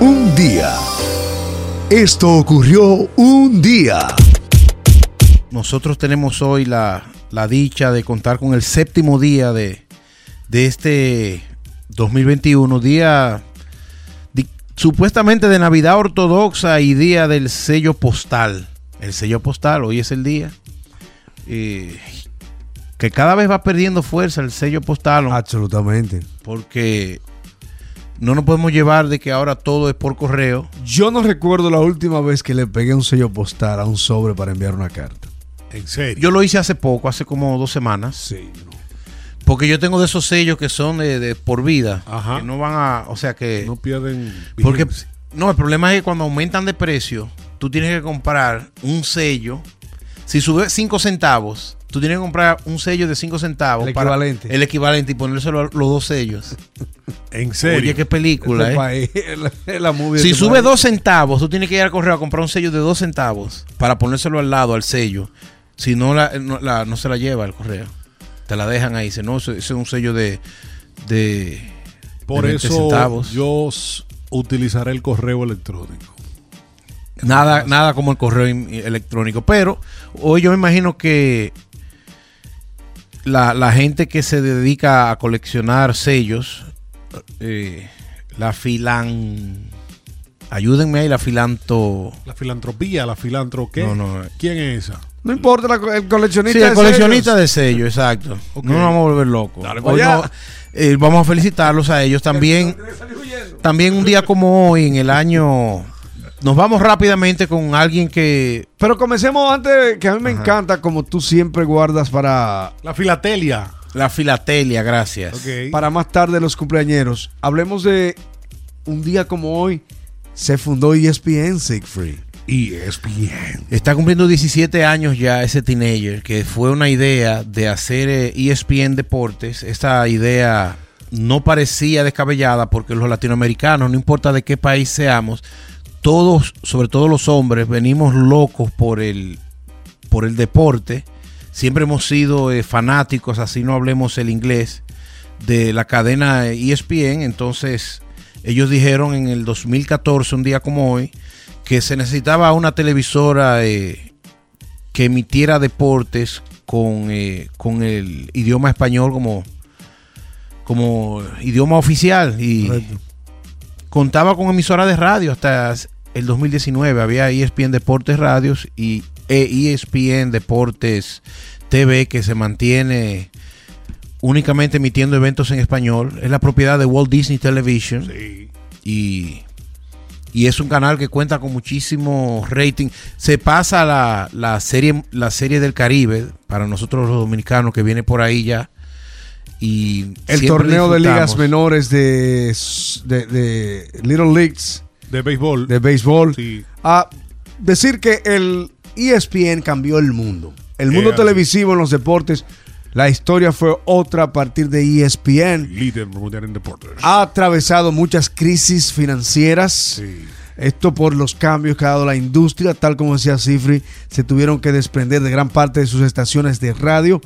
Un día. Esto ocurrió un día. Nosotros tenemos hoy la, la dicha de contar con el séptimo día de, de este 2021, día di- supuestamente de Navidad ortodoxa y día del sello postal. El sello postal, hoy es el día. eh, que cada vez va perdiendo fuerza el sello postal. Absolutamente. Porque no nos podemos llevar de que ahora todo es por correo. Yo no recuerdo la última vez que le pegué un sello postal a un sobre para enviar una carta. En serio. Yo lo hice hace poco, hace como dos semanas. Sí, no. Porque yo tengo de esos sellos que son de, de por vida. Ajá. Que no van a. O sea que. no pierden. porque. No, el problema es que cuando aumentan de precio, tú tienes que comprar un sello. Si sube 5 centavos, tú tienes que comprar un sello de 5 centavos. El para- equivalente. el equivalente y ponérselo a los dos sellos. En serio. Oye, qué película, Este ¿eh? país, la, la movie Si este sube país. dos centavos, tú tienes que ir al correo a comprar un sello de dos centavos para ponérselo al lado al sello. Si no, la, no, la- no se la lleva el correo. Te la dejan ahí. Dice, no, ese es un sello de. de Por de 20 eso centavos. yo utilizaré el correo electrónico. Nada, nada como el correo electrónico. Pero hoy yo me imagino que la, la gente que se dedica a coleccionar sellos, eh, la filan. Ayúdenme ahí, la filanto. La filantropía, la filantro, ¿qué? No, no. ¿Quién es esa? No importa, la el coleccionista Sí, el de coleccionista sellos. de sellos, exacto. No nos vamos a volver locos. Dale, Hoy no- eh, vamos a felicitarlos a ellos. También, también un día como hoy, en el año. Nos vamos rápidamente con alguien que. Pero comencemos antes, que a mí me encanta como tú siempre guardas para, La filatelia. La filatelia, gracias. Ok. para más tarde los cumpleañeros. Hablemos de un día como hoy. Se fundó E ESPN, Siegfried. ESPN. Está cumpliendo 17 años ya ese teenager, que fue una idea de hacer eh, ESPN Deportes. Esta idea no parecía descabellada porque los latinoamericanos, no importa de qué país seamos, todos, sobre todo los hombres, venimos locos por el, por el deporte. Siempre hemos sido eh, fanáticos, así no hablemos el inglés, de la cadena ESPN. Entonces, ellos dijeron en el 2014, un día como hoy, que se necesitaba una televisora eh, que emitiera deportes con, eh, con el idioma español como, como idioma oficial. Y Correcto. Contaba con emisora de radio hasta el 2019. Había E ESPN Deportes Radios y e ESPN Deportes TV que se mantiene únicamente emitiendo eventos en español. Es la propiedad de Walt Disney Television Sí. y, y es un canal que cuenta con muchísimo rating. Se pasa la, la serie la serie del Caribe para nosotros los dominicanos que viene por ahí ya. Y El torneo de ligas menores de, de, de Little Leagues De béisbol. de béisbol. Sí. A decir que el ESPN cambió el mundo. El mundo Eh, televisivo en los deportes, la historia fue otra a partir de ESPN. Líder mundial en deportes. Ha atravesado muchas crisis financieras. Sí. Esto por los cambios que ha dado la industria, tal como decía Cifri, se tuvieron que desprender de gran parte de sus estaciones de radio.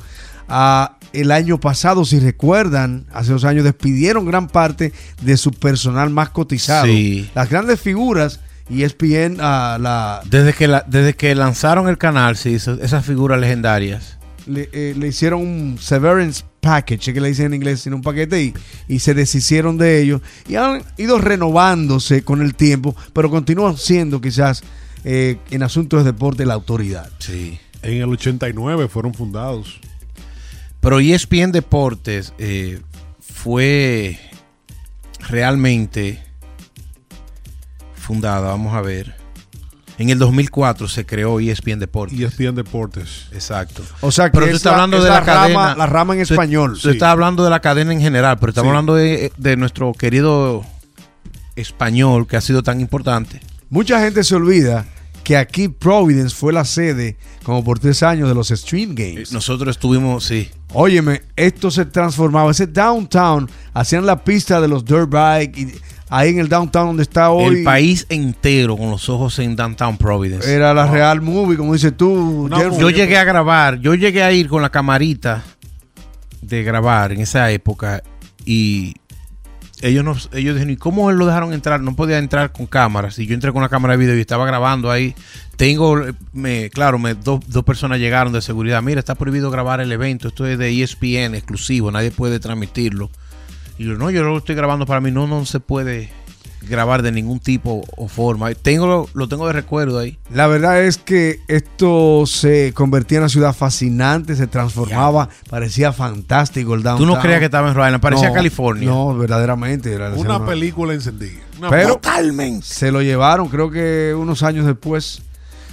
Ah, el año pasado, si recuerdan, hace dos años despidieron gran parte de su personal más cotizado. Sí. Las grandes figuras, E ESPN, ah, la, Desde que, la- desde que lanzaron el canal, sí, esas figuras legendarias. le, eh, le hicieron un severance package, que le dicen en inglés, sino un paquete y, y se deshicieron de ellos y han ido renovándose con el tiempo, pero continúan siendo quizás eh, en asuntos de deporte la autoridad. Sí. En el 89 fueron fundados. Pero ESPN Deportes eh, fue realmente fundada, vamos a ver. En el 2004 se creó ESPN Deportes. ESPN Deportes. Exacto. O sea que Pero tú estás la- hablando es de la, la rama, cadena. la rama en español. Tú estás hablando de la cadena en general, pero estamos Sí. hablando de, de nuestro querido español que ha sido tan importante. Mucha gente se olvida que aquí Providence fue la sede como por tres años de los Stream Games. Nosotros estuvimos, sí. Óyeme, esto se transformaba. Ese downtown, hacían la pista de los dirt bike y ahí en el downtown donde está hoy. el país entero con los ojos en Downtown Providence. Era la Real Movie, como dices tú. Yo llegué a grabar, yo llegué a ir con la camarita de grabar en esa época y ellos no, ellos dijeron, ¿y cómo lo dejaron entrar? No podía entrar con cámaras. Y yo entré con una cámara de video y estaba grabando ahí. Tengo, me, claro, me, dos, dos personas llegaron de seguridad. Mira, está prohibido grabar el evento. Esto es de ESPN exclusivo. Nadie puede transmitirlo. Y yo, no, yo lo estoy grabando para mí. No, no se puede grabar de ningún tipo o forma. Tengo, lo tengo de recuerdo ahí. La verdad es que esto se convertía en una ciudad fascinante, se transformaba, parecía fantástico el Tú downtown. no creías que estaba en Rhode Island, parecía No, California. No, verdaderamente. era Una ciudad- película encendida. Una Pero Totalmente. se lo llevaron, creo que unos años después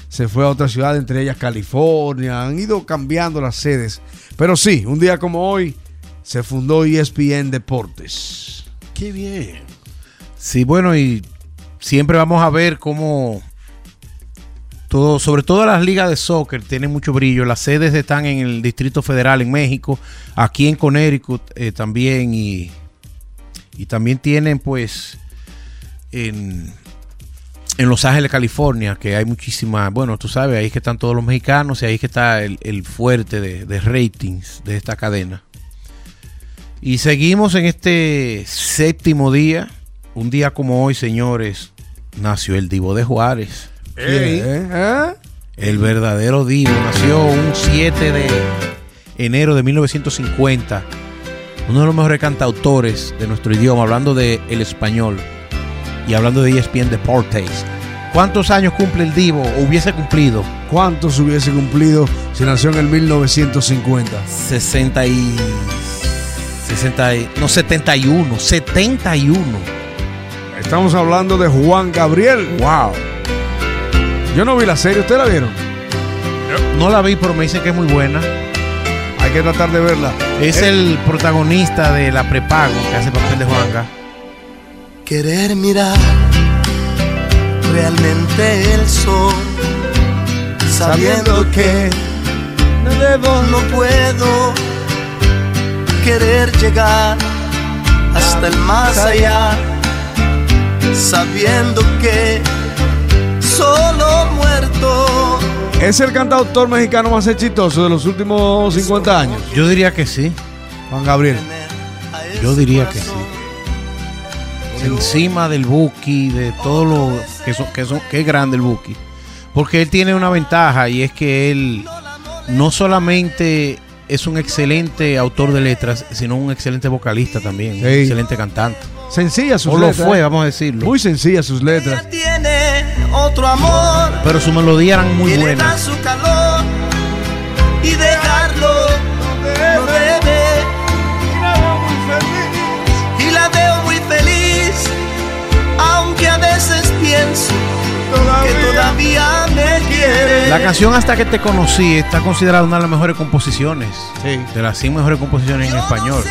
se fue a otra ciudad, entre ellas California. Han ido cambiando las sedes. Pero sí, un día como hoy se fundó ESPN Deportes. Qué bien. Sí, bueno, y siempre vamos a ver cómo todo, sobre todo las ligas de soccer tienen mucho brillo. Las sedes están en el Distrito Federal en México, aquí en Connecticut eh, también y, y también tienen pues en, en Los Ángeles, California, que hay muchísimas, bueno, tú sabes, ahí es que están todos los mexicanos y ahí es que está el, el fuerte de, de ratings de esta cadena. Y seguimos en este séptimo día. Un día como hoy, señores, nació el Divo de Juárez. El verdadero Divo. Nació un 7 de enero de 1950. Uno de los mejores cantautores de nuestro idioma, hablando de el español y hablando de ESPN Deportes. ¿Cuántos años cumple el Divo o hubiese cumplido? ¿Cuántos hubiese cumplido si nació en el 1950? 60 y... 60 y- no, 71. 71. Estamos hablando de Juan Gabriel. Wow. Yo no vi la serie, ¿ustedes la vieron? No la vi, pero me dicen que es muy buena. Hay que tratar de verla. Es Eh, el protagonista de la prepago que hace papel de Juanga. Querer mirar realmente el sol, sabiendo que no debo. no puedo querer llegar hasta el más allá, sabiendo que solo muerto Es el cantautor mexicano más exitoso de los últimos 50 años. Yo diría que sí. Juan Gabriel. Yo diría que sí. Encima del Buki, de todo lo que, son, que, son, que es grande el Buki. Porque él tiene una ventaja y es que él no solamente es un excelente autor de letras, sino un excelente vocalista también, un Sí. excelente cantante. Sencilla sus O lo letras. fue, vamos a decirlo. Muy sencillas sus letras. ella tiene otro amor Pero sus melodías eran muy que buenas. su calor y dejarlo no debe. Y la veo muy feliz, aunque a veces pienso que todavía me quiere. La canción Hasta que te conocí está considerada una de las mejores composiciones. De las 100 mejores composiciones en español.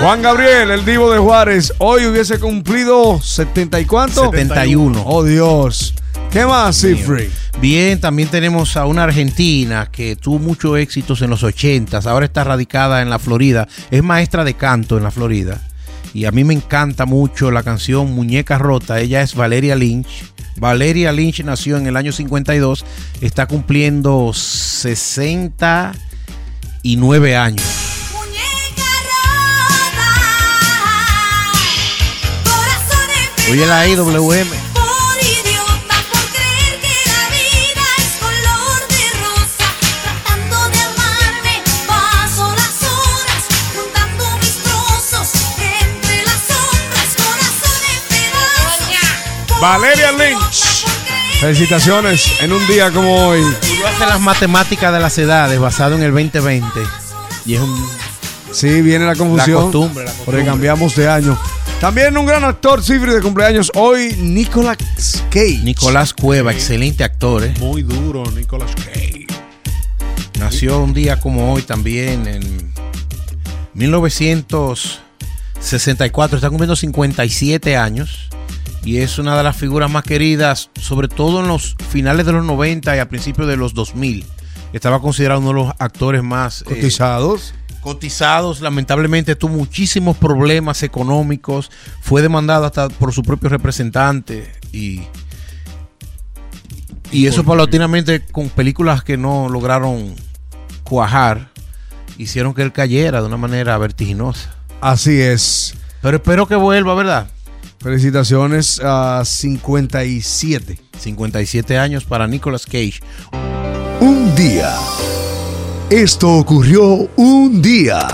Juan Gabriel, el divo de Juárez, hoy hubiese cumplido 70 y cuánto? 71. Oh Dios. ¿Qué más, Cifri? Bien, también tenemos a una argentina que tuvo muchos éxitos en los 80s, ahora está radicada en la Florida, es maestra de canto en la Florida. Y a mí me encanta mucho la canción Muñeca Rota, ella es Valeria Lynch. Valeria Lynch nació en el año 52, está cumpliendo 69 años. Oye la IWM. Valeria Lynch. Felicitaciones en un día como hoy. Tú haces las matemáticas de las edades basado en el 2020. Y es un Sí, viene la confusión. La costumbre, la costumbre. Porque cambiamos de año. También un gran actor, Cifri, de cumpleaños hoy, Nicolas Cage. Nicolás Cueva, excelente actor, ¿eh? Muy duro, Nicolas Cage. Nació un día como hoy también, en 1964. Está cumpliendo 57 años. Y es una de las figuras más queridas, sobre todo en los finales de los 90 y a principios de los 2000. Estaba considerado uno de los actores más eh, Cotizados. cotizados. Lamentablemente tuvo muchísimos problemas económicos. Fue demandado hasta por su propio representante. Y, y eso paulatinamente con películas que no lograron cuajar, hicieron que él cayera de una manera vertiginosa. Así es. Pero espero que vuelva, ¿verdad? Felicitaciones a 57. 57 años para Nicolas Cage. Un día. Esto ocurrió un día.